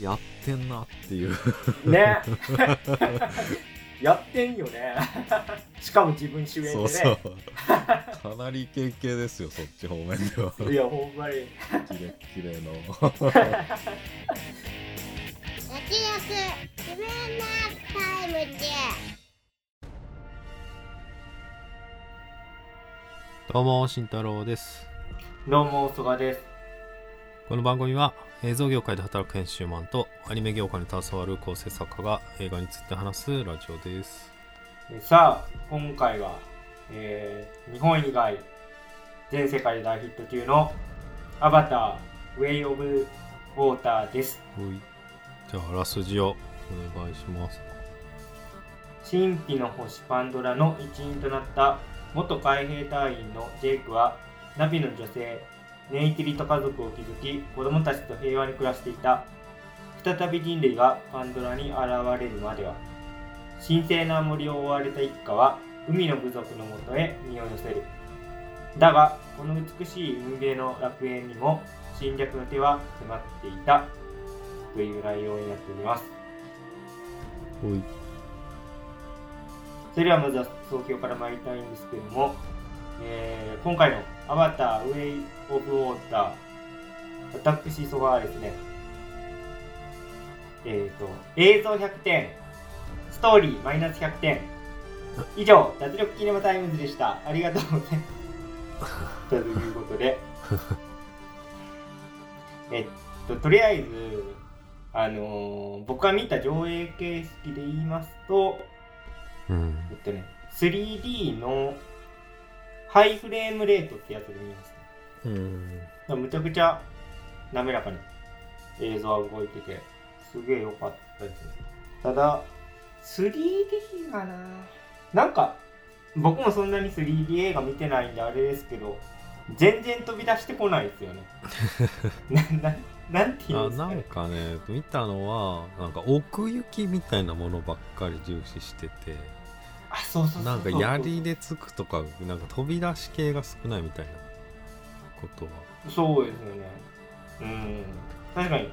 やってんなっていう。ね。やってんよね。しかも自分主演でね。そうそう。かなりイケイケですよそっち方面では。いやほんまに。キレッキレの。焼き焼自分のタイムで。どうも慎太郎です。どうも曽我です。この番組は映像業界で働く編集マンとアニメ業界に携わる構成作家が映画について話すラジオです。さあ今回は、えー日本以外全世界で大ヒット中の「アバターウェイ・オブ・ウォーター」ですじゃああらすじをお願いします。神秘の星パンドラの一員となった元海兵隊員のジェイクはナビの女性ネイティリと家族を築き子供たちと平和に暮らしていた。再び人類がパンドラに現れるまでは神聖な森を追われた一家は海の部族のもとへ身を寄せる。だがこの美しい海辺の楽園にも侵略の手は迫っていた。という内容になっております。それではまずは総評から参りたいんですけども、えー今回の「アバターウェイ・オブ・ウォーター」私そばはですね。えっ、と映像100点ストーリーマイナス100点。以上脱力キネマタイムズでした。ありがとうございます。ということで。えっととりあえずあのー僕が見た上映形式で言いますとうん。えっとね、3D のハイフレームレートってやつで見ました。うんむちゃくちゃ滑らかに映像は動いてて、すげえ良かったですね。ただ、3D がななんか、僕もそんなに 3D 映画見てないんであれですけど、全然飛び出してこないですよね。な、な、なんていうんあですかね。なんかね見たのはなんか奥行きみたいなものばっかり重視しててあ、そうそうそう。なんか槍でつくとかなんか飛び出し系が少ないみたいなことはそうですよね。うん。確かに、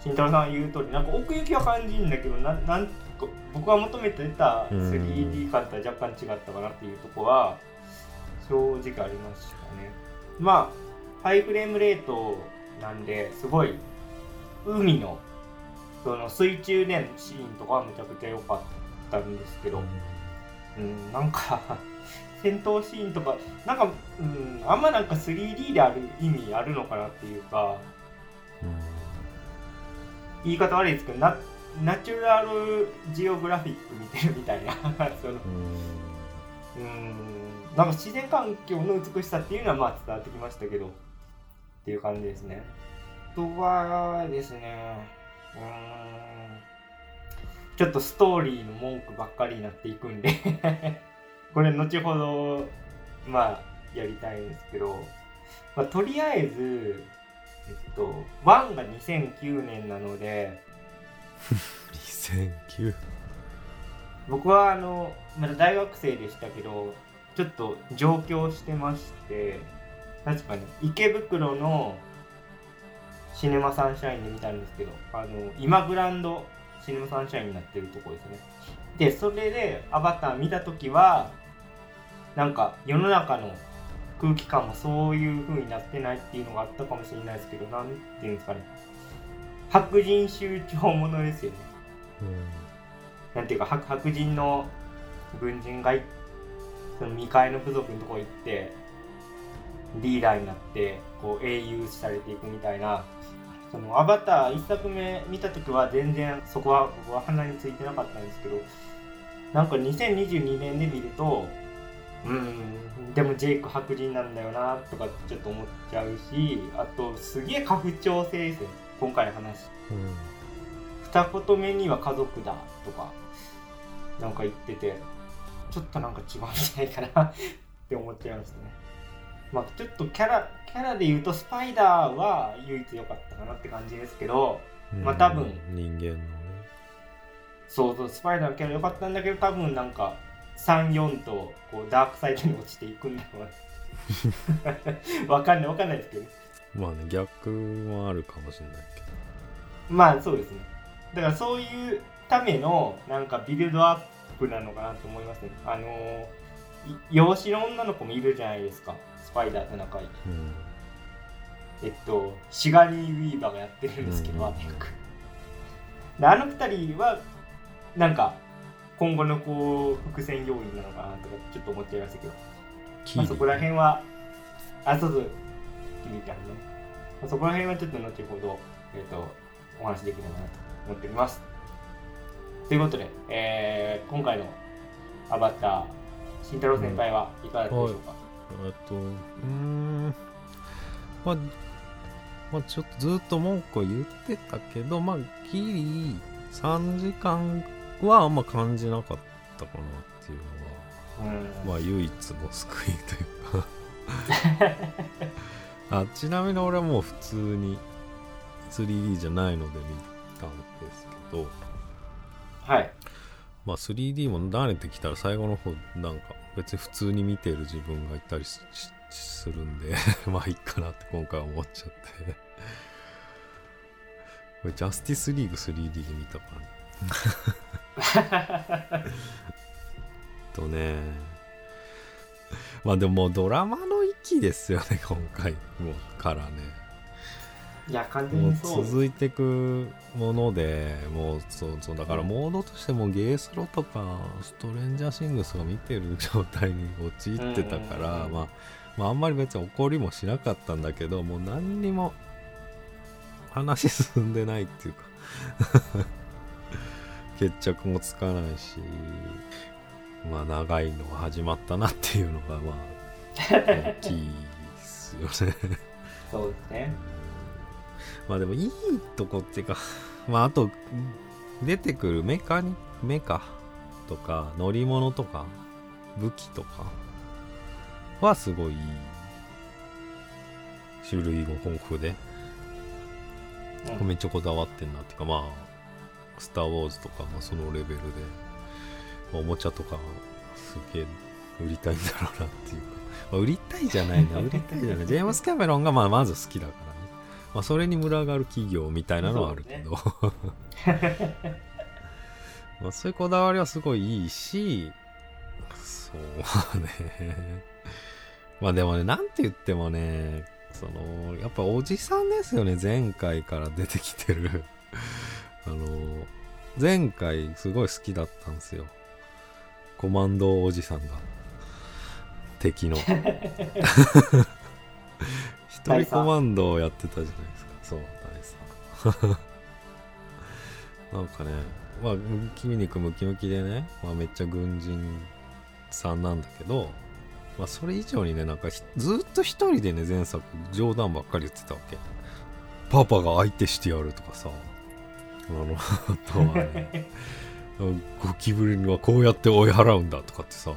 慎太郎さん言う通り、なんか奥行きは感じるんだけど、ななんか僕が求めてたうん 3D 感とは若干違ったかなっていうところは、正直ありましたね。まあ、ハイフレームレートなんで、すごい、海の、その水中でのシーンとかはめちゃくちゃ良かったんですけど、うん、なんか 戦闘シーンとかなんか、うん、あんまなんか 3D である意味あるのかなっていうか言い方悪いですけどナナチュラルジオグラフィック見てるみたいな そのうん。うんなんか自然環境の美しさっていうのはまあ伝わってきましたけどっていう感じですね。あとはですねうんちょっとストーリーの文句ばっかりになっていくんで。これ後ほどまあやりたいんですけど、まあ、とりあえずえっと1が2009年なので。2009僕はあのまだ大学生でしたけどちょっと上京してまして確かに池袋のシネマサンシャインで見たんですけどあの今グランドシネマサンシャインになってるとこですね。でそれでアバター見た時はなんか世の中の空気感もそういう風になってないっていうのがあったかもしれないですけどなんていうんですかね。白人集長ものですよね。なんていうか白白人の軍人がいその未開の部族のとこ行ってリーダーになってこう英雄視されていくみたいなそのアバター1作目見た時は全然そこは僕は鼻についてなかったんですけどなんか2022年で見るとうんでもジェイク白人なんだよなとかちょっと思っちゃうしあとすげえ家父長制ですよ今回の話。うん。二言目には家族だとかなんか言っててちょっとなんか違うんじゃないかなって思っちゃいましたねまあちょっとキャラキャラで言うとスパイダーは唯一良かったかなって感じですけどまあ多分人間のね。そうそうスパイダーのキャラ良かったんだけど多分なんか34とこうダークサイドに落ちていくんだろうな わかんないわかんないですけど。まあね逆もあるかもしれないけど。まあそうですね。だからそういうためのなんかビルドアップなのかなと思いますね。あのい養子の女の子もいるじゃないですか。スパイダーと仲いいうん。えっとシガニー・ウィーバーがやってるんですけど、うん。であの二人はなんか今後のこう伏線要因なのかなとかちょっと思っちゃいましたけど、まあ、そこら辺はあそうそう君ちゃんね、まあ、そこら辺はちょっと後ほど、えっとお話できればなと思っております。ということで、えー今回のアバター慎太郎先輩はいかがだったでしょうか、えっとうーん。まあまあちょっとずっと文句は言ってたけどまあギリ3時間はあんま感じなかったかなっていうのは。うん。まあ唯一の救いというか。あちなみに俺はもう普通に 3D じゃないので見たんですけど。はい。まあ 3D も慣れてきたら最後の方なんか別に普通に見てる自分がいたりするんで まあいいかなって今回は思っちゃって。これジャスティスリーグ 3D で見たからね。とね。まあでももうドラマの域ですよね今回もうからねいや完全にそう続いていくものでもうそうそうだからモードとしてもゲースロとかストレンジャーシングスが見てる状態に陥ってたから、まあ、まああんまり別に怒りもしなかったんだけどもう何にも話進んでないっていうか。決着もつかないしまあ長いのが始まったなっていうのがまあ大きいですよね。そうですねまあでもいいとこっていうか、まああと、出てくるメカに、メカとか乗り物とか武器とかはすごい種類も豊富で、めっちゃこだわってんなっていうかまあ、スター・ウォーズとかもそのレベルで、おもちゃとかすげえ売りたいんだろうなっていうか、ま、売りたいじゃないな、売りたいじゃない。ジェームス・キャメロンがまあまず好きだから。まあそれに群がる企業みたいなのはあるけど、まあそういうこだわりはすごいいいし、そうね。まあでもね、なんて言ってもね、その、やっぱおじさんですよね、前回から出てきてる。あの、前回すごい好きだったんですよ。コマンドおじさんが。敵の。一人コマンドをやってたじゃないですか。そう、大佐。なんかね、まあ、筋肉ムキムキでね、まあ、めっちゃ軍人さんなんだけど、まあ、それ以上にね、なんかひずっと一人でね、前作冗談ばっかり言ってたわけ。パパが相手してやるとかさ、あの、あとはね、ゴキブリにはこうやって追い払うんだとかってさ、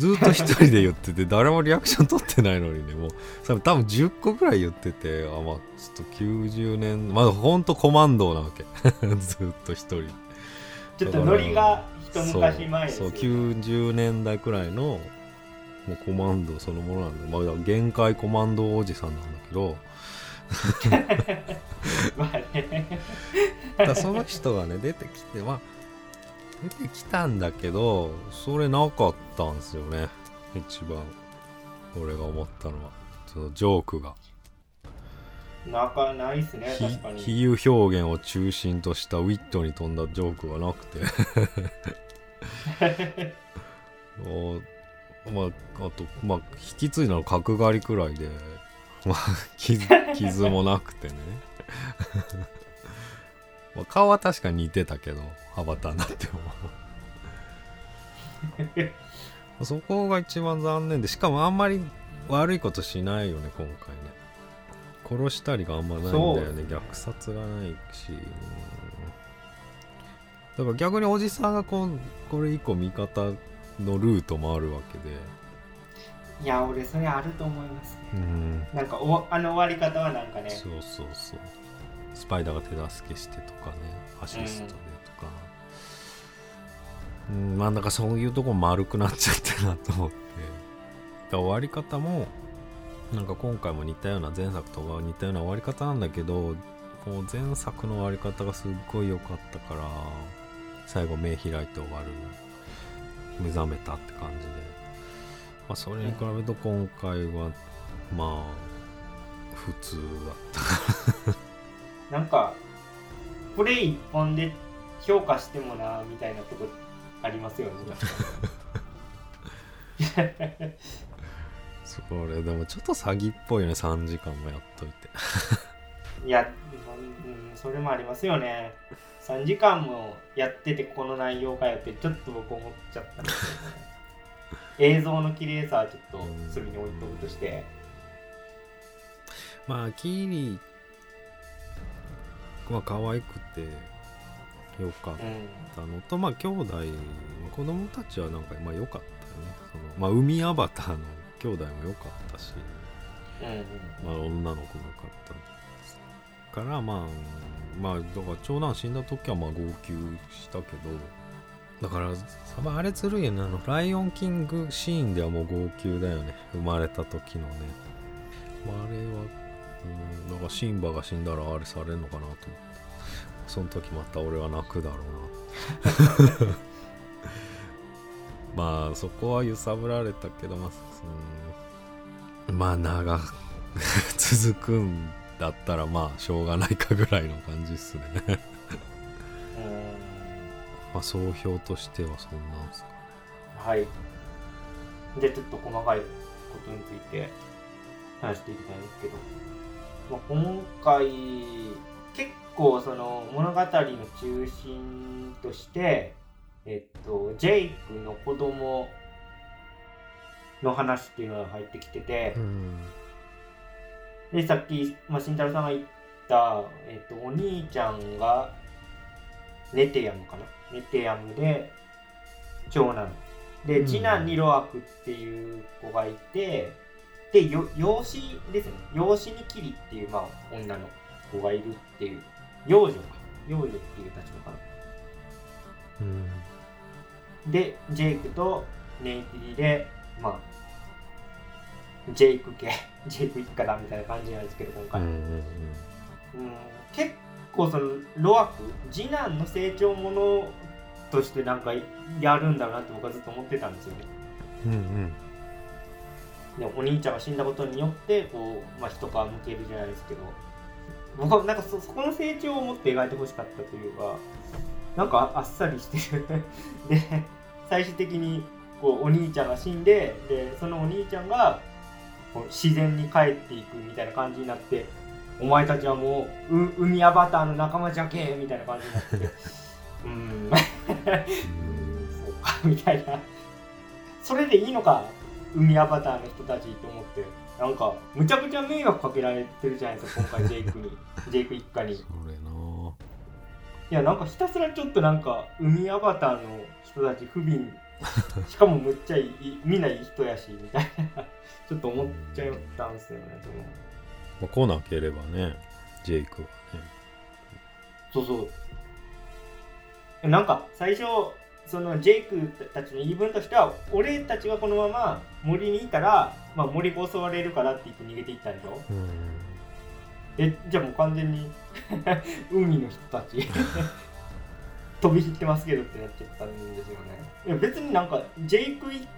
ずっと一人で言ってて、誰もリアクション取ってないのにね、もう、それ多分10個ぐらい言ってて、あ、まあ、ちょっと90年、まだほんとコマンドなわけ。ずっと一人。ちょっとノリが一昔前ですよそうそう90年代くらいのもうコマンドそのものなんで、まあ、限界コマンドおじさんなんだけど だその人がね出てきてまあ出てきたんだけどそれなかったんですよね。一番。俺が思ったのは。そのジョークが。なかないっすね比確かに。比喩表現を中心としたウィットに富んだジョークがなくて。おまああとまあ引き継いだの角刈りくらいでまあ傷 傷もなくてねまあ顔は確かに似てたけどアバターになっても そこが一番残念でしかもあんまり悪いことしないよね今回ね。殺したりがあんまないんだよね。虐殺がないし。うんだから逆におじさんがこうこれ以降味方のルートもあるわけで。いや俺それあると思いますね。うん。なんかおあの終わり方はなんかね。そうそうそうスパイダーが手助けしてとかねアシストでとか。うんまあなんかそういうとこ丸くなっちゃってるなと思って。で終わり方もなんか今回も似たような前作とか似たような終わり方なんだけどもう前作の終わり方がすっごい良かったから最後目開いて終わる目覚めたって感じで、まあ、それに比べると今回はまあ普通だった。なんかプレイ一本で評価してもなみたいなとこありますよね。それでもちょっと詐欺っぽいよね3時間もやっといて。いや、うん、それもありますよね。3時間もやっててこの内容かよってちょっと僕思っちゃったんでね。映像の綺麗さはちょっと隅に置いとくとして。まあキーリは可愛くてよかっうんたのと、まあ兄弟子供たちはなんかまあ良かったよね。そのまあ海アバターの兄弟も良かったしうん。まあ、女の子も良かったからまあまあだから長男死んだ時はまあ号泣したけどだからサバあれずるいよね。あのライオンキングシーンではもう号泣だよね。生まれた時のね、まあ、あれはうんだからシンバが死んだらあれされるのかなと思って。その時また俺は泣くだろうな まあそこは揺さぶられたけどまあそのまあ長く続くんだったらまあしょうがないかぐらいの感じっすね。うん。まあ総評としてはそんなんすか。ねはい。で、ちょっと細かいことについて話していきたいんですけど、まあ、今回、結構その物語の中心として、えっと、ジェイクの子供の話っていうのが入ってきてて、うん。で、さっき、まあ、慎太郎さんが言った、えっと、お兄ちゃんが、ネテヤムかな？ネテヤムで、長男。で、うん。次男にロアクっていう子がいて、で、よ養子ですね。養子にキリっていう、まあ、女の子がいるっていう、幼女か。幼女っていう立場かうんな。で、ジェイクとネイティリで、まあ、ジェイク系、ジェイク一家だみたいな感じなんですけど、今回。うん結構そのロアク次男の成長ものとしてなんかやるんだろうなって僕はずっと思ってたんですよね。うんうんでお兄ちゃんが死んだことによってこう、まあ、一皮むけるじゃないですけど僕はなんかそそこの成長を持って描いてほしかったというかなんかあっさりしてる。で最終的にこうお兄ちゃんが死んででそのお兄ちゃんがこう自然に帰っていくみたいな感じになってお前たちはもうう海アバターの仲間じゃけみたいな感じになって。うーん。そうかみたいな。それでいいのか海アバターの人たちと思ってなんかむちゃくちゃ迷惑かけられてるじゃないですか今回 ジェイクに。ジェイク一家に。いそれな。やなんかひたすらちょっとなんか海アバターの人たち不憫。しかもむっちゃいいみんないい人やしみたいな。ちょっと思っちゃったんですよねその。まあ来なければねジェイクはね。そうそう。なんか最初そのジェイクたちの言い分としては俺たちがこのまま森にいたら、まあ、森が襲われるからって言って逃げていったんでしょ？うん。えじゃあもう完全に 海の人たち。飛び火ってますけどってなっちゃったんですよね。いや別になんかジェイク一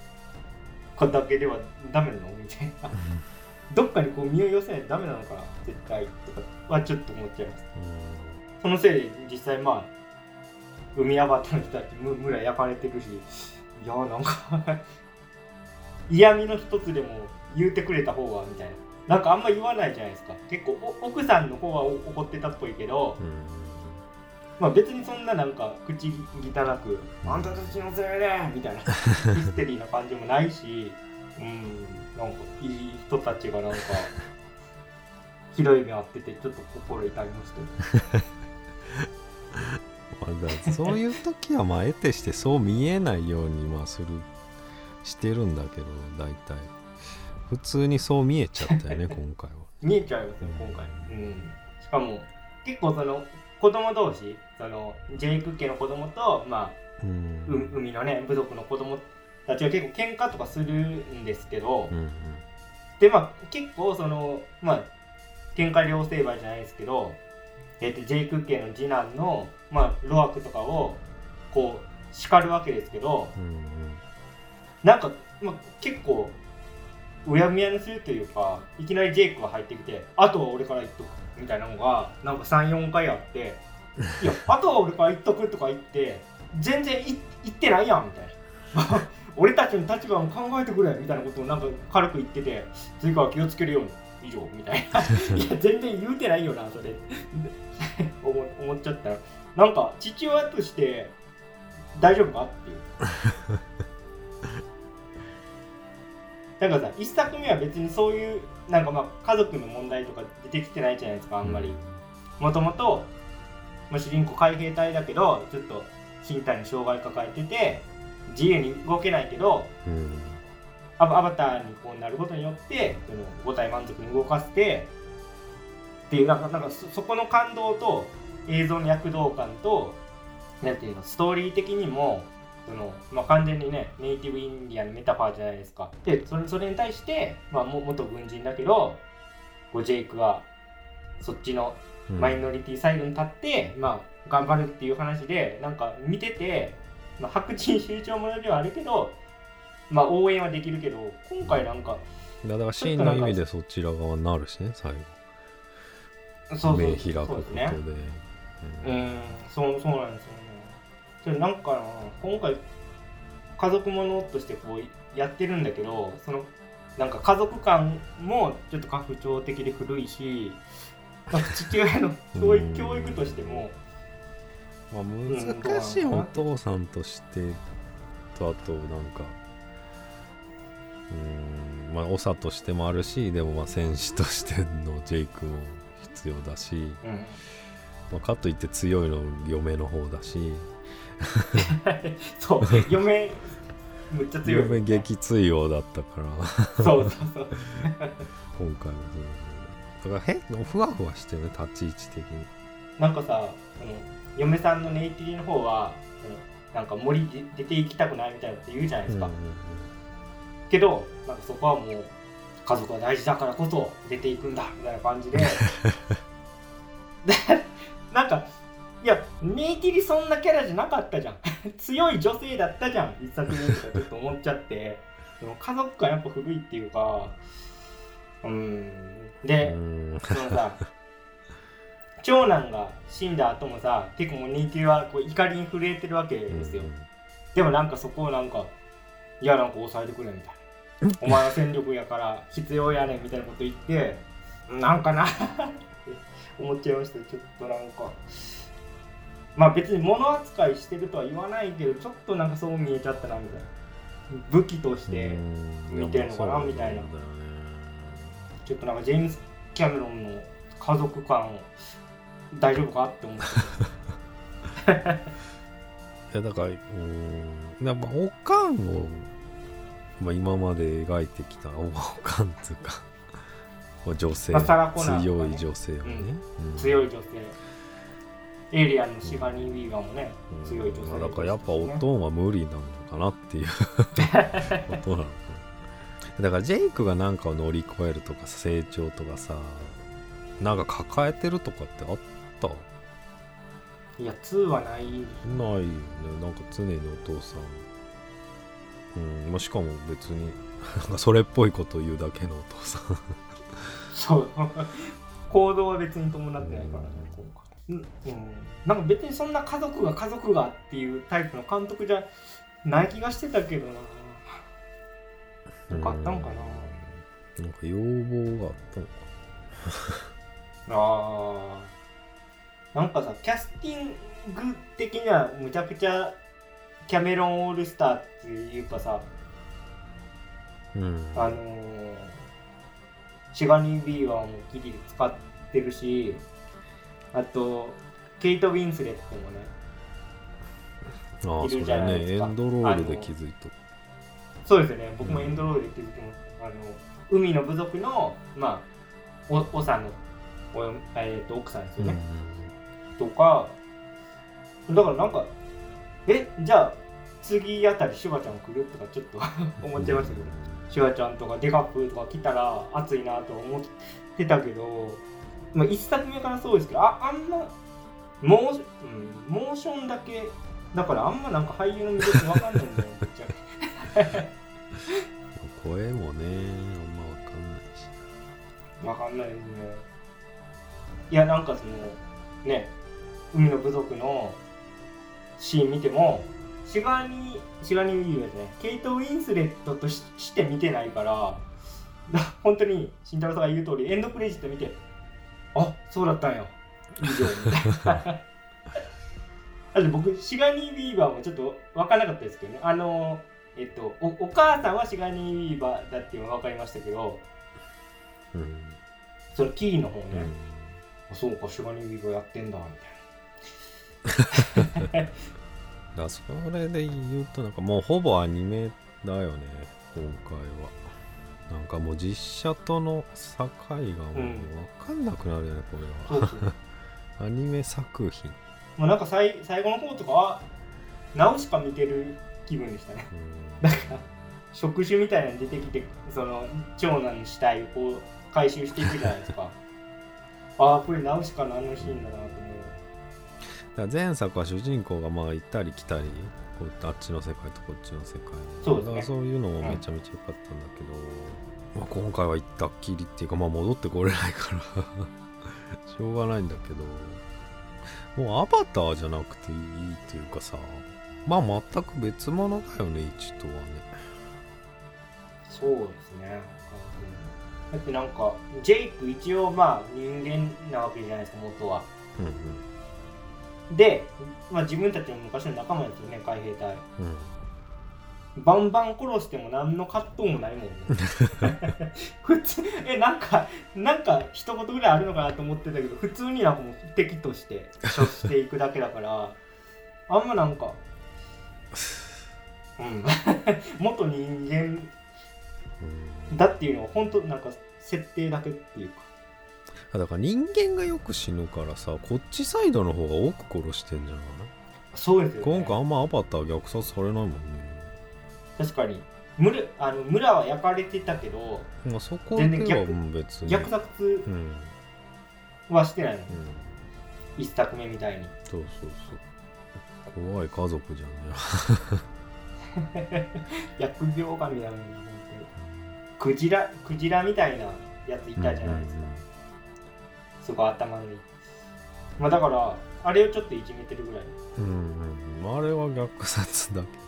家だけではダメなの？みたいな。どっかにこう身を寄せないとダメなのかな？絶対。とかはちょっと思っちゃいます。そのせいで実際まあ海アバターの人たちむ村焼かれてるしいやなんか 嫌味の一つでも言うてくれた方がみたいな。なんかあんま言わないじゃないですか。結構お奥さんの方はお怒ってたっぽいけど、うん。まあ、別にそんななんか口汚く「あんたたちのせいで!」みたいな。ヒステリーな感じもないしうん。なんかいい人たちがなんか ひどい目あっててちょっと心痛みましたそういう時はまあ得てしてそう見えないようにまあするしてるんだけど大体。普通にそう見えちゃったよね 今回は。見えちゃいますよ今回、うん、しかも結構その子供同士そのジェイク家の子供とまあうん。う海のね部族の子供たちは結構喧嘩とかするんですけど、うん。でまあ結構そのまあ喧嘩両成敗じゃないですけどえー、とジェイク家の次男の、まあ、ロアクとかをこう叱るわけですけどうんなんか、まあ、結構うやむやにするというかいきなりジェイクが入ってきて「あとは俺から言っとく」みたいなのがなんか34回あって「いやあとは俺から言っとく」とか言って全然い言ってないやんみたいな。俺たちの立場も考えてくれみたいなことをなんか軽く言ってて次から気をつけるように以上みたいな。いや全然言うてないよなそれ。思思っちゃったらなんか父親として大丈夫かっていう。だからさ一作目は別にそういうなんかまあ家族の問題とか出てきてないじゃないですかあんまり。もともとまあ主人公海兵隊だけどちょっと身体の障害抱えてて自由に動けないけどうん。アバターにこうなることによってその五体満足に動かせてっていうなんかなんかそそこの感動と映像の躍動感となんていうのストーリー的にもその、まあ、完全にねネイティブインディアンのメタファーじゃないですか。でそれそれに対して、まあ、も元軍人だけどこうジェイクがそっちのうん。マイノリティサイドに立って、まあ、頑張るっていう話でなんか見てて、まあ、白人集中ものではあるけど、まあ、応援はできるけど今回なんかだからシーンの意味でそちら側になるしね最そうそう後目開くそうことで。ですね。うん。そうそうなんですよね。それなんかな今回家族ものとしてこうやってるんだけどそのなんか家族感もちょっと家父長的で古いし父親の 教育うん。教育としてもまあ、ん難しいお父さんとしてとあとなんかうんまあ長としてもあるしでもまあ戦士としてのジェイクも必要だし、うん。まあ、かといって強いの嫁の方だし。そう嫁むっちゃ強い。嫁激強だったから。そうそうそう。今回もそうだから変ふわふわしてるね立ち位置的に。なんかさその嫁さんのネイティリの方はなんか森で出て行きたくないみたいなこと言うじゃないですか、うんうん。けどなんかそこはもう家族が大事だからこそ出ていくんだみたいな感じで。で なんかいやネイティリそんなキャラじゃなかったじゃん。強い女性だったじゃん一作目とかちょっと思っちゃって。その家族がやっぱ古いっていうかうん。で、うん。そのさ長男が死んだ後もさ結構もうネイティリはこう怒りに震えてるわけですよ、でもなんかそこをなんかいやなんか抑えてくれみたいなお前は戦力やから必要やねんみたいなこと言ってなんかなって思っちゃいました。ちょっとなんか。まあ別に物扱いしてるとは言わないけどちょっとなんかそう見えちゃったなみたいな。武器としてうん。見てんのかなみたいな。ちょっとなんかジェームス・キャメロンの家族感大丈夫かって思って。いやだからうん。やっぱおかんを、まあ、今まで描いてきたおかんっていうかまあ女性、まあ強い女性をね、うん。強い女性。エイリアンのシガニー・ウィーガーもねうん。強い女性まあだからやっぱおとんは無理なのかなっていう。ことなの。だからジェイクが何かを乗り越えるとか成長とかさなんか抱えてるとかってあった？いや2はない。ないよね。なんか常にお父さんうんまあしかも別に なんかそれっぽいことを言うだけのお父さ。んそう。行動は別に伴ってないからね今回うん、う。ん、なんか別にそんな家族が家族がっていうタイプの監督じゃない気がしてたけどな。なんかあったんかな。うん。なんか要望があったのか あー。なんかさキャスティング的にはむちゃくちゃキャメロン・オールスターっていうかさなうん。あのーシガニー・ビーワーもギリ使ってるしあとケイト・ウィンスレットもねいるああそれじゃないですか。ねエンドロールで気づいた。そうですよね。僕もエンドロールで気づきました、あの海の部族のまあおおさんのおよ、えー、と奥さんですよね、とかだからなんかえじゃあ次あたりシュワちゃん来る？とかちょっと 思っちゃいましたけど、シュワちゃんとかデカップとか来たら熱いなとは思ってたけどまあ、1作目からそうですけどああんまモー,、うん、モーションだけだからあんまなんか俳優の魅力わかんないんだよぶっちゃけ。声もねあんま分かんないしわかんないですね。いやなんかそのね海の部族のシーン見てもシガニーシガニー・ウィーバーですねケイト・ウィンスレットとしして見てないからだ本当に慎太郎さんが言う通りエンドクレジット見てあそうだったんや。以上みたいな。僕シガニー・ウィーバーもちょっと分からなかったですけどね。あのえっとおお母さんはシガニー・ウィーバーだっていうのは分かりましたけどうん、そのキーの方ね、うん。あそうかシガニー・ウィーバーやってんだみたいな だからそれで言うとなんかもうほぼアニメだよね今回は。なんかもう実写との境がもう分かんなくなるよねこれは。アニメ作品。もうなんか最最後の方とかはナウシカ見てる気分でしたね。うん。なんか触手みたいなの出てきてその長男の死体をこう回収していくじゃないですか。ああこれナウシカのあのシーンだなと思うだ前作は主人公がまあ行ったり来たりこうあっちの世界とこっちの世界。そうですね。だからそういうのもめちゃめちゃ良かったんだけど、まあ、今回は行ったっきりっていうかまあ戻ってこれないから。しょうがないんだけど。もうアバターじゃなくていいっていうかさまあ全く別物だよね1とはね。そうですね。だってなんかジェイク一応まあ人間なわけじゃないですか元は。うんうんで、まあ、自分たちの昔の仲間ですよね海兵隊。うん。バンバン殺しても何の葛藤もないもんね。普通えなんかなんか一言ぐらいあるのかなと思ってたけど普通になんかもう敵として処していくだけだから あんまなんかうん。元人間うん。だっていうのは本当なんか設定だけっていうか。あだから人間がよく死ぬからさこっちサイドの方が多く殺してんじゃない？そうですよ、ね、今回あんまアバター虐殺されないもんね。確かに。村あの村は焼かれてたけどまあそこでは別に。虐殺うん。うんはしてない。の、一作目みたいに。そうそうそう。怖い家族じゃん ね疫病神なのに本当にクジラクジラみたいなやついたじゃないですか、すごい頭のいいまあだからあれをちょっといじめてるぐらい。うんあれは虐殺だけど。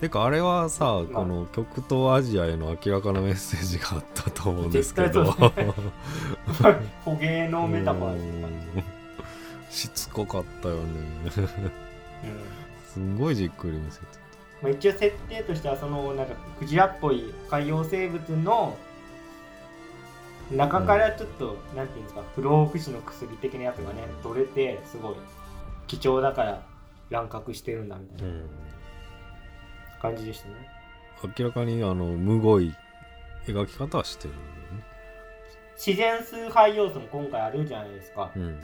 てかあれはさ、まあこの極東アジアへの明らかなメッセージがあったと思うんですけど。捕鯨のメタファーって感うん。しつこかったよね。じ、うん。すんごいじっくり見せてまあ、一応設定としてはそのなんかクジラっぽい海洋生物の中からちょっと、なんていうんですか不老不死の薬的なやつがね取れてすごい貴重だから乱獲してるんだみたいなうん感じでしたね。明らかにあのむごい描き方はしてるよね。自然崇拝要素も今回あるじゃないですか。うん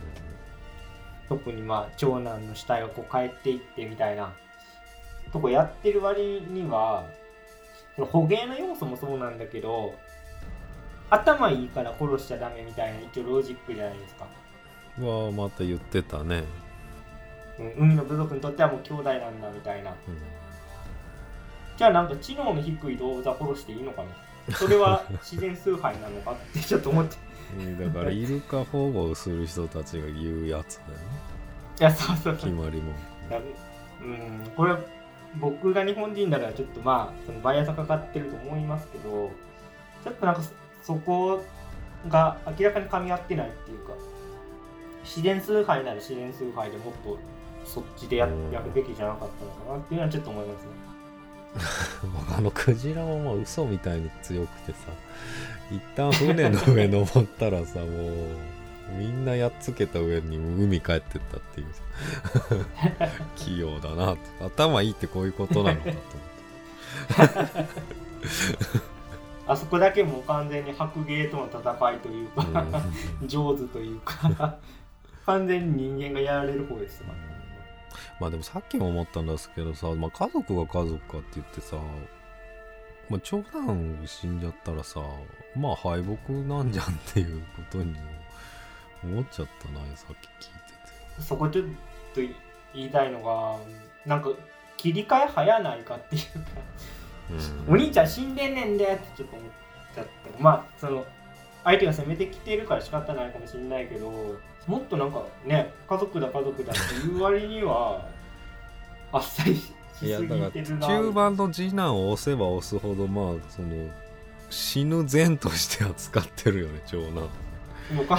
特にまあ長男の死体がこう帰っていってみたいなとこやってる割にはその捕鯨の要素もそうなんだけど頭いいから殺しちゃダメみたいな一応ロジックじゃないですか、うんはまた言ってたね、うん、海の部族にとってはもう兄弟なんだみたいな。うん。じゃあなんか知能の低い動物は殺していいのかなそれは自然崇拝なのかってちょっと思って。だからイルカ保護をする人たちが言うやつだよ。ねいやそうそう決まりもうんこれ僕が日本人だからちょっとまあそのバイアスかかってると思いますけどちょっとなんかそそこが明らかに噛み合ってないっていうか自然崇拝なら自然崇拝でもっとそっちでやうん。やるべきじゃなかったのかなっていうのはちょっと思いますね。あのクジラもまあ嘘みたいに強くてさ一旦船の上登ったらさもうみんなやっつけた上に海帰ってったっていうさ器用だなと。頭いいってこういうことなのかと思ってあそこだけもう完全に白芸との戦いというか、うん。上手というか完全に人間がやられる方ですからまあでもさっきも思ったんですけどさ、まあ、家族が家族かって言ってさ、まあ、長男死んじゃったらさまあ敗北なんじゃんっていうことにも思っちゃったなさっき聞いてそこちょっと言いたいのがなんか切り替え早ないかっていうかて、お兄ちゃん死んでんねんでってちょっと思っちゃったまあその相手が攻めてきてるから仕方ないかもしれないけどもっとなんかね家族だ家族だっていう割にはあっさりしすぎてるな。中盤の次男を押せば押すほどまあその死ぬ前として扱ってるよね長男。もうか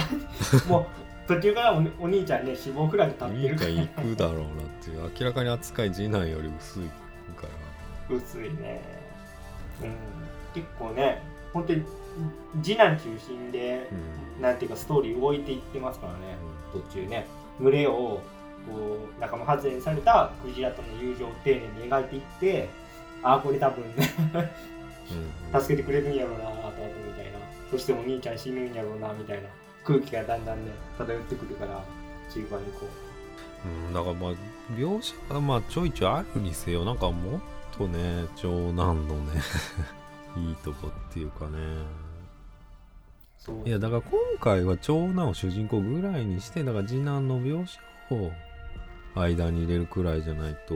もう途中からお,、お兄ちゃんね死亡フラグ立おってるから。兄ちゃん行くだろうなっていう明らかに扱い次男より薄い薄いね。うん。結構ね本当に次男中心でうん。なんていうかストーリー動いていってますからね。途中ね。群れをこう仲間外れにされたクジラとの友情を丁寧に描いていってああこれ多分助けてくれるんやろうな後々みたいな。そしてお兄ちゃん死ぬんやろうなみたいな。空気がだんだんね漂ってくるから中盤にこうん、だからまあ描写はまあちょいちょいあるにせよなんかもっとね長男のね いいとこっていうかね。いやだから今回は長男を主人公ぐらいにしてだから次男の描写を間に入れるくらいじゃないと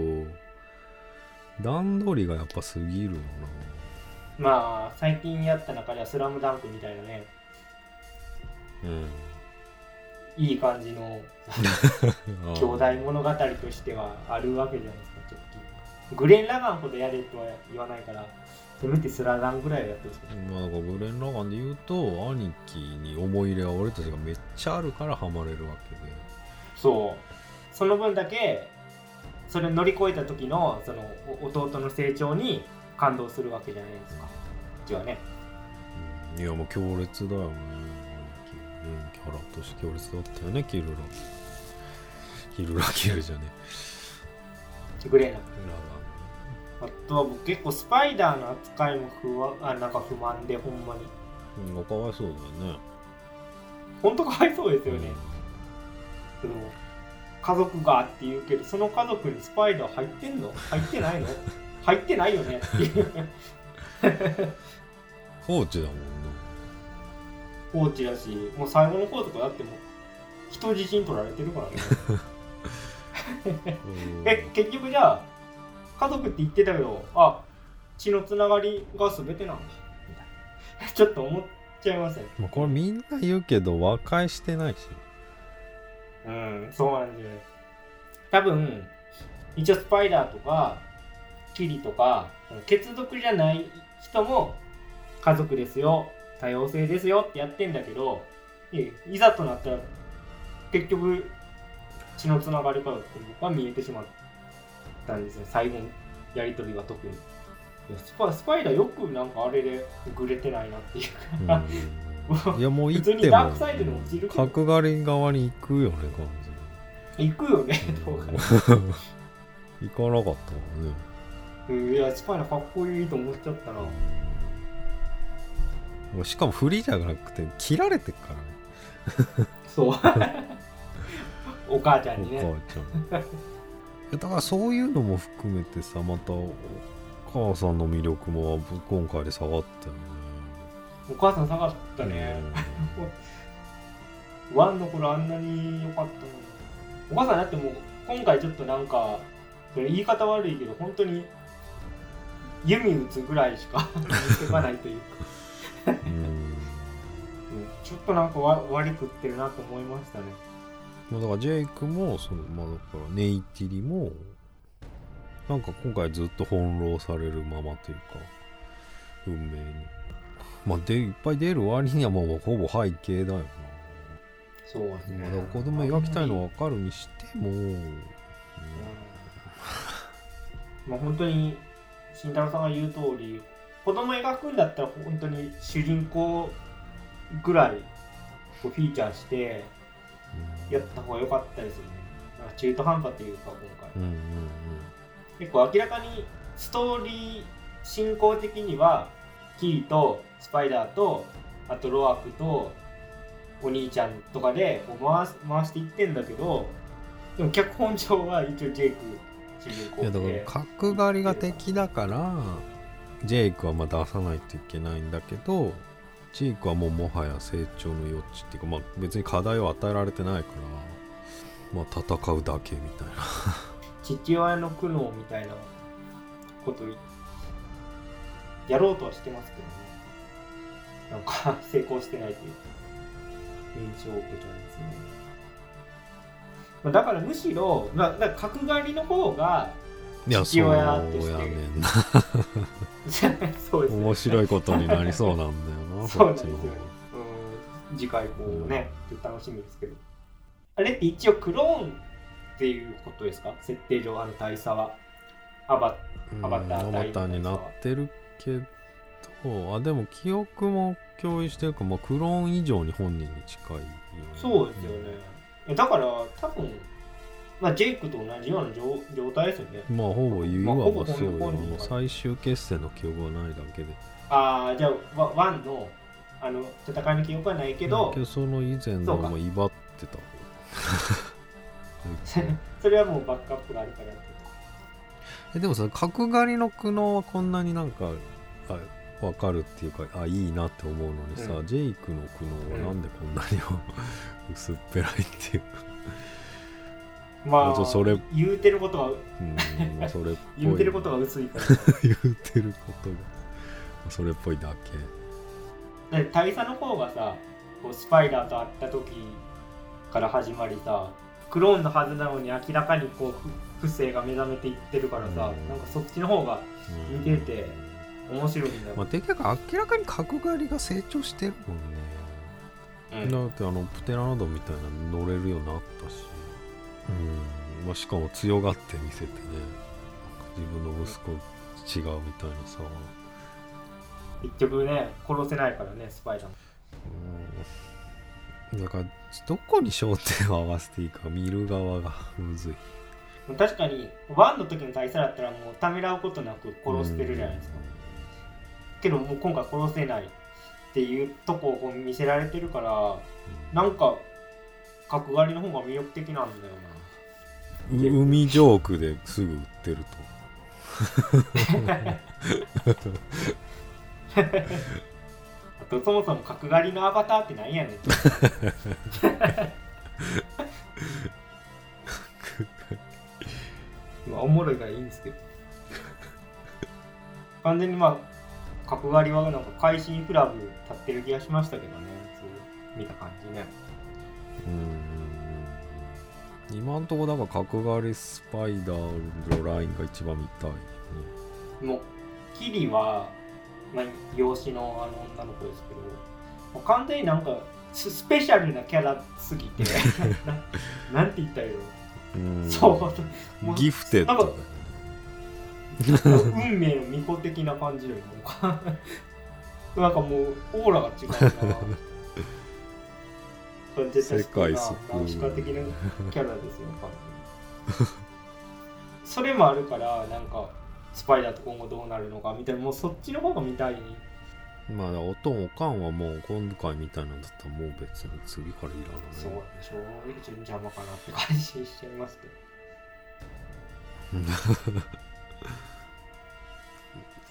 段取りがやっぱ過ぎるよまあ最近やった中では「スラムダンクみたいなねなうん。いい感じの 兄弟物語としてはあるわけじゃない。ですかグレン・ラガンほどやれとは言わないからせめてスラダンぐらいはやってほしい。まあなんかグレン・ラガンで言うと兄貴に思い入れは俺たちがめっちゃあるからハマれるわけで。そう。その分だけそれを乗り越えた時のそのお弟の成長に感動するわけじゃないですか。こっちはね。うん。いやもう強烈だよねキャラとして強烈だったよねキルラ。キルラキルじゃねグレン・ララガンあとは僕結構スパイダーの扱いも不安あなんか不満でほんまに。うんかわいそうだよね。ほんとかわいそうですよね、その家族がって言うけどその家族にスパイダー入ってんの？入ってないの？入ってないよねっていう。放置だもん放置だしもう最後の方とかだってもう人質に取られてるからね。なえ結局じゃあ家族って言ってたけどあ血のつながりが全てなんだみたいな。ちょっと思っちゃいますねまあ、これみんな言うけど和解してないし。うんそうなんだよね。多分一応スパイダーとかキリとか血族じゃない人も家族ですよ多様性ですよってやってんだけどいいざとなったら結局血のつながりからって僕は見えてしまったんですね最後のやり取りは特に。スパスパイダーよくなんかあれでグレてないなっていうか、うん いやもう行って普通にダーもクサイドに落ちるけど角刈り側に行くよね完行くよね全にどうか。行かなかったもんね。うんいや、スパイダーかっこいいと思っちゃったな。しかも振りじゃなくて切られてっからね。そう。お母ちゃんにおね。母ちゃんだからそういうのも含めてさまたお母さんの魅力も今回で下がったよねお母さん下がったね。ワンの頃あんなに良かったのに。お母さんだってもう、今回ちょっとなんか、それ言い方悪いけど、本当に、弓打つぐらいしか 見てかないというか、うちょっとなんかわ割り食ってるなと思いましたね。まあだからジェイクもそのまあだからネイティリもなんか今回ずっと翻弄されるままというか運命に。まあでいっぱい出る割にはもうほぼ背景だよな、そうですね。まあ、だから子供描きたいのは分かるにしても、うん。まあ本当に慎太郎さんが言う通り子供描くんだったら本当に主人公ぐらいこうフィーチャーしてやった方が良かったですよね。なんか中途半端っていうか今回。うんうん結構明らかにストーリー進行的にはキーとスパイダーとあとロアクとお兄ちゃんとかでこう回す回していってんだけどでも脚本上は一応ジェイクいやだでから角刈りが敵だからジェイクはまあ出さないといけないんだけどジェイクはもうもはや成長の余地っていうか、まあ、別に課題を与えられてないから、まあ、戦うだけみたいな。父親の苦悩みたいなことをやろうとはしてますけどね。なんか成功してないという印象を受けちゃいますね、まあ、だからむしろ、まあ、だから角刈りの方が父親として。そうやねんな。そうですね。面白いことになりそうなんだよなそうなんですよこっちの方がうん。次回こうね、ちょっと楽しみですけど。あれって一応クローンっていうことですか？設定上あの大佐は。アバうんアバターアバターになってるけどあでも記憶も共有してるから、まあ、クローン以上に本人に近いよね。そうですよね、えだから多分まあジェイクと同じような状状態ですよね。まあほぼ言わ。ばそうよ、本人もう最終決戦の記憶がないだけでああじゃあワワンのあの戦いの記憶はないけどけどその以前のも威張ってた。方 それはもうバックアップがあるからえでもさ角刈りの苦悩はこんなになんかあ分かるっていうかあいいなって思うのにさ、うん。ジェイクの苦悩はなんでこんなにも 薄っぺらいっていう。か、まあそれ言うてることはうんまあそれ 言うてることが薄いから。言うてることがそれっぽいだけ。だって大佐の方がさこうスパイダーと会った時から始まりさクローンのはずなのに明らかにこう不不正が目覚めていってるからさ、うん。なんかそっちの方がうん見てて面白いんだよ、まあ、でかく明らかに角刈りが成長してるもんね、うん。だってあのプテラノドンみたいなの乗れるようになったし、うん。まあ、しかも強がって見せてね。自分の息子違うみたいなさ、結局ね殺せないからねスパイダーも。うん、だからどこに焦点を合わせていいか見る側がむずい。確かにワンの時の大佐だったらもうためらうことなく殺してるじゃないですか、けどもう今回殺せないっていうとこを見せられてるからなんか角刈りの方が魅力的なんだよう海ジョークですぐ売ってるな あとそもそも角刈りのアバターって何やねん。まあおもろいからいいんですけど。完全にまあ角刈りはなんか会心フラグ立ってる気がしましたけどね。そう見た感じね。とうん。今んとこだから角刈りスパイダーのラインが一番見たい、ね、もうキリは、まあ、養子のあの女の子ですけどもう完全になんかススペシャルなキャラすぎてな なんて言ったらいいの？うん。そう。もうギフテッドだよね運命の巫女的な感じよりもなんかもうオーラが違うな。世界救うナウシカ的なキャラですよ それもあるからなんかスパイダーと今後どうなるのかみたいなもうそっちの方が見たい。まあおとんおかんはもう今回みたいなんだったらもう別に次からいらないそうでしょちょっと邪魔かなって感じしちゃいますけど。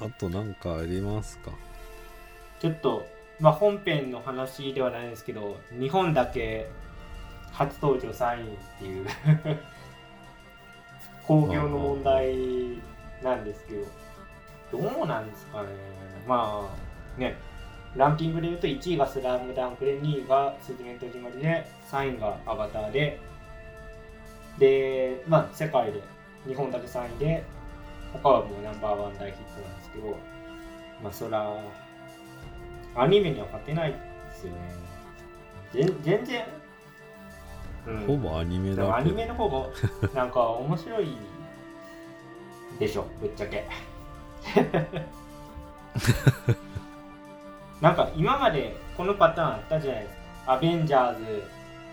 あとなんかありますか？ちょっと、まあ、本編の話ではないんですけど日本だけ初登場3位っていう。興行の問題なんですけどどうなんですかね。まあねランキングで言うと1位が「スラムダンクで2位が「すずめの戸締まり」で3位が「アバターで」でまあ世界で日本だけ3位で他はもうナンバーワン大ヒットなんですけどまあそらアニメには勝てないですよね。全全然、うん、ほぼアニメだけど。ニメの方がなんか面白いでしょぶっちゃけ。なんか今までこのパターンあったじゃないですか。アベンジャーズ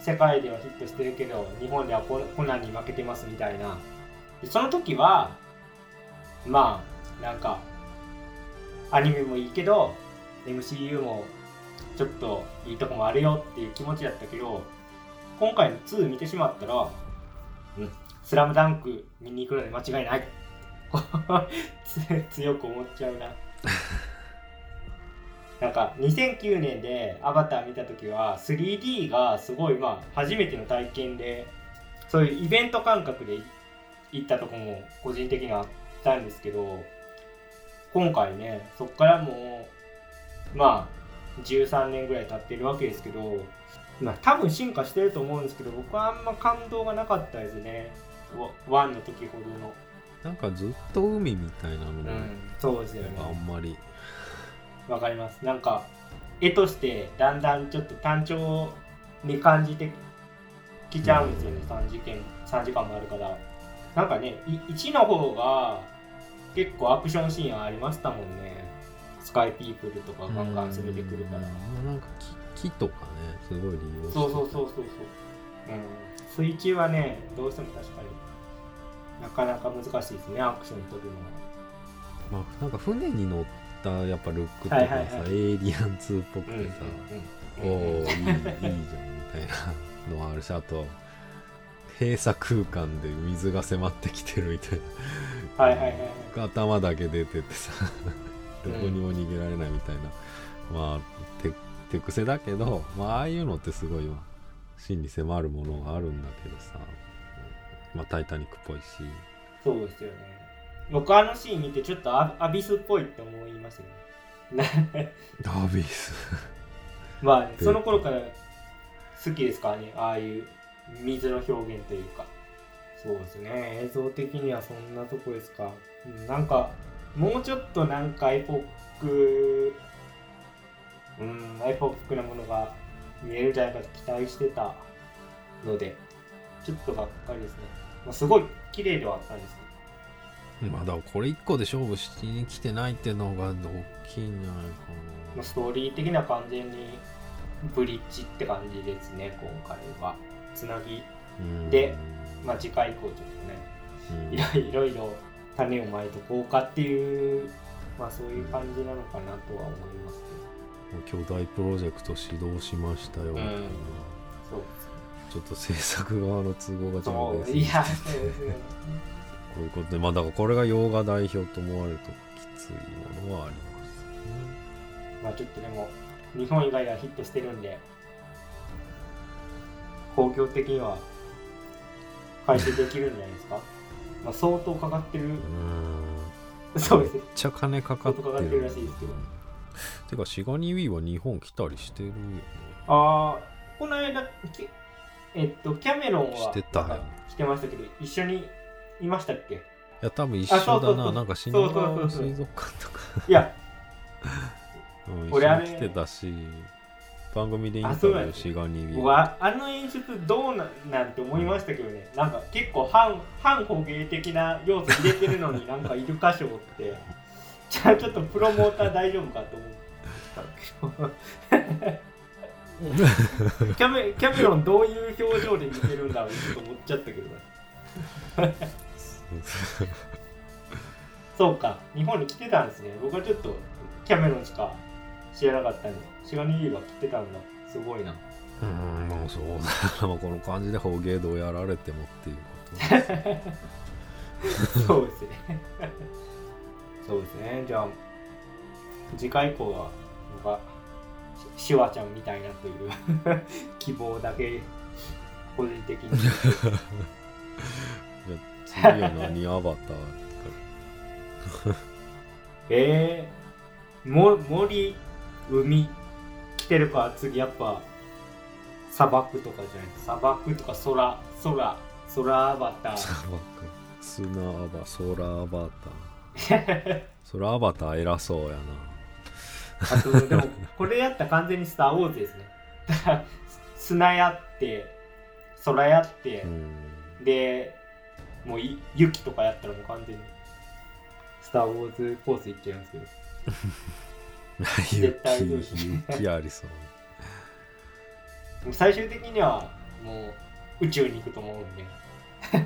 世界ではヒットしてるけど日本ではコナンに負けてますみたいな。でその時はまあなんかアニメもいいけど MCU もちょっといいとこもあるよっていう気持ちだったけど今回の2見てしまったら「うんスラムダンク見に行くので間違いない。強く思っちゃうな。なんか2009年でアバター見た時は 3D がすごいまあ初めての体験でそういうイベント感覚で行ったとこも個人的にはあったんですけど今回ねそっからもうまあ13年ぐらい経ってるわけですけどまあ。多分進化してると思うんですけど僕はあんま感動がなかったですね。ワンの時ほどのなんかずっと海みたいなのも、うんそうですよね。あんまり。わかります。なんか絵としてだんだんちょっと単調に感じてきちゃうんですよね、3時間3時間もあるから。なんかねい1の方が結構アクションシーンありましたもんね。スカイピープルとかガンガン攻めてくるから。うんまあなんか木木とかねすごい利用してそうそうそうそうそう。うん。水中はねどうしても確かになかなか難しいですねアクション取るのは。まあなんか船に乗ったやっぱルックとかさ、はいはいはい。エイリアン2っぽくてさ、おうんうんうん。おいいいいじゃんみたいなのはあるしあと閉鎖空間で水が迫ってきてるみたいはいはいはいはい。な頭だけ出ててさどこにも逃げられないみたいな、まあ手手癖だけど、まあああいうのってすごいわ真に迫るものがあるんだけどさまあタイタニックっぽいしそうですよね。僕あのシーン見てちょっとアアビスっぽいって思いますよね。ダービス まあ、ね、でその頃から好きですからね、ああいう水の表現というか。そうですね、映像的にはそんなとこですか。うんなんか、もうちょっとなんかエポック、うん、エポックなものが見えるんじゃないかと期待してたので、ちょっとがっかりですね。まあ、すごい綺麗ではあったんですけど。まあだこれ1個で勝負しに来てないっていうのが大きいんじゃないかまあストーリー的には完全にブリッジって感じですね、今回は。つなぎ、でまあ、次回以降ちょっとね、うん。いろいろいろ種をまいとこうかっていう、まあそういう感じなのかなとは思います巨大プロジェクト始動しましたよみたいな、うん。けど。そうちょっと制作側の都合がちょっとそう、いや、そうですよね。こういうことでまあだからこれが洋画代表と思われるときついものはありますね。まあちょっとでも、日本以外ではヒットしてるんで、工業的には回収できるんじゃないですか？まあ相当かかってる、うん。そうです。ね。めっちゃ金かかって相当かかってるらしいですけどてかシガニウィーは日本来たりしてるよね。ああ、この間、きえっと、キャメロンはしててましたけど、一緒にいましたっけ？いや多分一緒あそうそうそう。だななんか品そうそう川そうそう水族館とかいや、うん一俺あれ来てたし番組でインタビューあそうなんですシガニウィー僕はあの演出どうななんて思いましたけどね、なんか結構反反捕鯨的な要素入れてるのに なんかイルカショーって、じゃあちょっとプロモーター大丈夫かと思ったけど。キャメキャメロンどういう表情で見てるんだろうって思っちゃったけどねそうか、日本に来てたんですね。僕はちょっとキャメロンしか知らなかったんで、シガニーは来てたんだ。すごいな。うんもうそうだなまあこの感じで捕鯨道やられてもっていうことそうですね。そうですね。じゃあ、次回以降は、僕は、シワちゃんみたいなという 希望だけ、個人的に。次は何アバターえー、も森、海、来てるから次やっぱ、砂漠とかじゃない。砂漠とか空、空、空アバター。砂漠。砂アバソラアバター。ソラアバター偉そうやなあと、でも、これやったら完全にスター・ウォーズですね。だから、砂やって、空やってう、んで、もうい雪とかやったらもう完全に、スター・ウォーズコース行っちゃいますけど。絶対雪雪ありそうもう最終的には、もう、宇宙に行くと思うんで。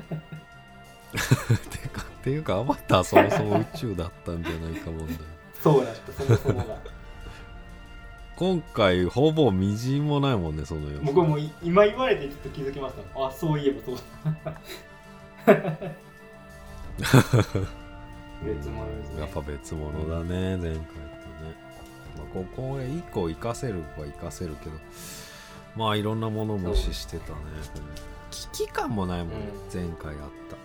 てかっていうかアバターそもそも宇宙だったんじゃないか問題 そうだった、そもそもが。今回ほぼみじんもないもんねその様子。僕もい今言われてちょっと気づきました。あ、そういえばそうだ。別物ですね。やっぱ別物だね前回とね。まあ、ここれ1個活かせるは活かせるけど。まあいろんなもの無視してたね。危機感もないもんね、うん。前回あった。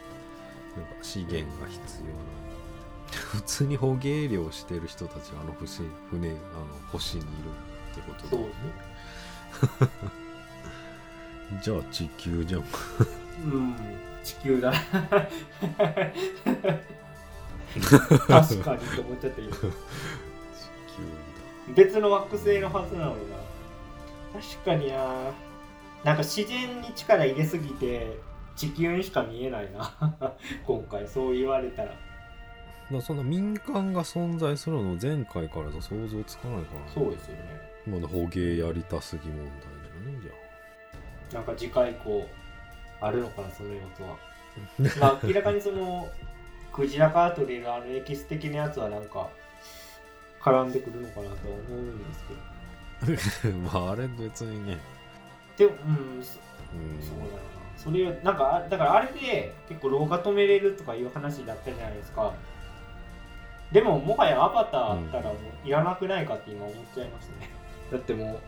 なんか資源が必要な 普通に捕鯨漁してる人たちがあの星船あの星にいるってことだそうよね。じゃあ地球じゃん。うん地球だ。確かにと思っちゃった今地球別の惑星のはずなのにな。確かにな。なんか自然に力入れすぎて地球にしか見えないな。今回そう言われたらだそんな民間が存在するの前回からじゃ想像つかないからそうですよね。まだ捕鯨やりたすぎ問題だよねじゃなんか次回以降あるのかなその要素は。まあ 明らかにそのクジラから取れるあのエキス的なやつはなんか絡んでくるのかなとは思うんですけど。あ まああれ別にね。でもうんそうん。そうだよな。それなんかあだからあれで結構老化止めれるとかいう話だったじゃないですかでももはやアバターあったらもういらなくないかって今思っちゃいましたね。だっても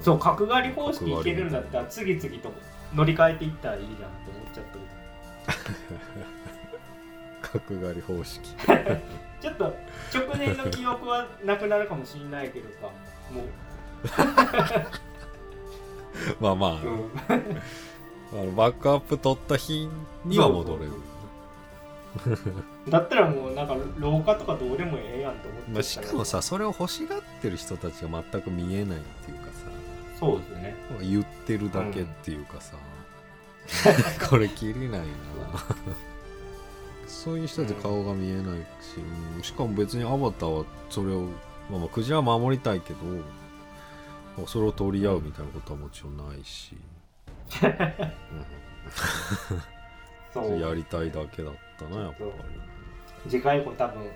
うそう角刈り方式いけるんだったら次々と乗り換えていったらいいじゃんって思っちゃってる。角刈り方式。ちょっと直前の記憶はなくなるかもしれないけどさも まあまあ、う、うん、あのバックアップ取った日には戻れる だったらもうなんか老化とかどうでもええやんと思ってまあ、しかもさそれを欲しがってる人たちが全く見えないっていうかさ。そうですよね。言ってるだけっていうかさ、これきりないな。そういう人たち顔が見えないし、うん。しかも別にアバターはそれを、まあ、まあクジラは守りたいけどそれを取り合うみたいなことはもちろんないし、そう。うんやりたいだけだったなやっぱり。次回以降多分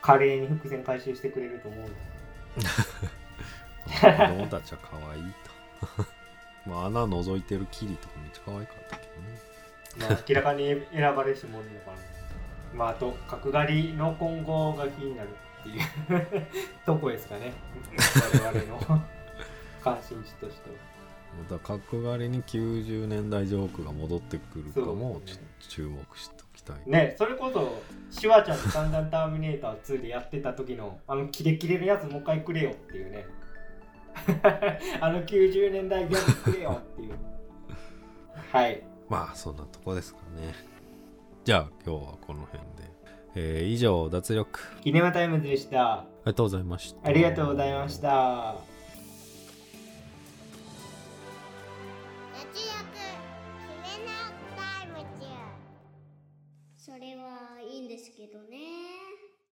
華麗に伏線回収してくれると思う子供たちは可愛いと。まあ穴覗いてるキリとかめっちゃ可愛かったけどね。まあ明らかに選ばれし者のかなまああと角刈りの今後が気になるっていう。とこですかね。我々の。関心事としてはまた角刈りに90年代ジョークが戻ってくるかもねと注目しておきたい。ねそれこそシュワちゃんと「三段ターミネーター2」でやってた時のあのキレキレのやつもう一回くれよっていうね。あの90年代ギャグくれよっていう。はい。まあそんなとこですかね。じゃあ今日はこの辺で、えー以上脱力。キネマタイムズでした。ありがとうございました。ありがとうございました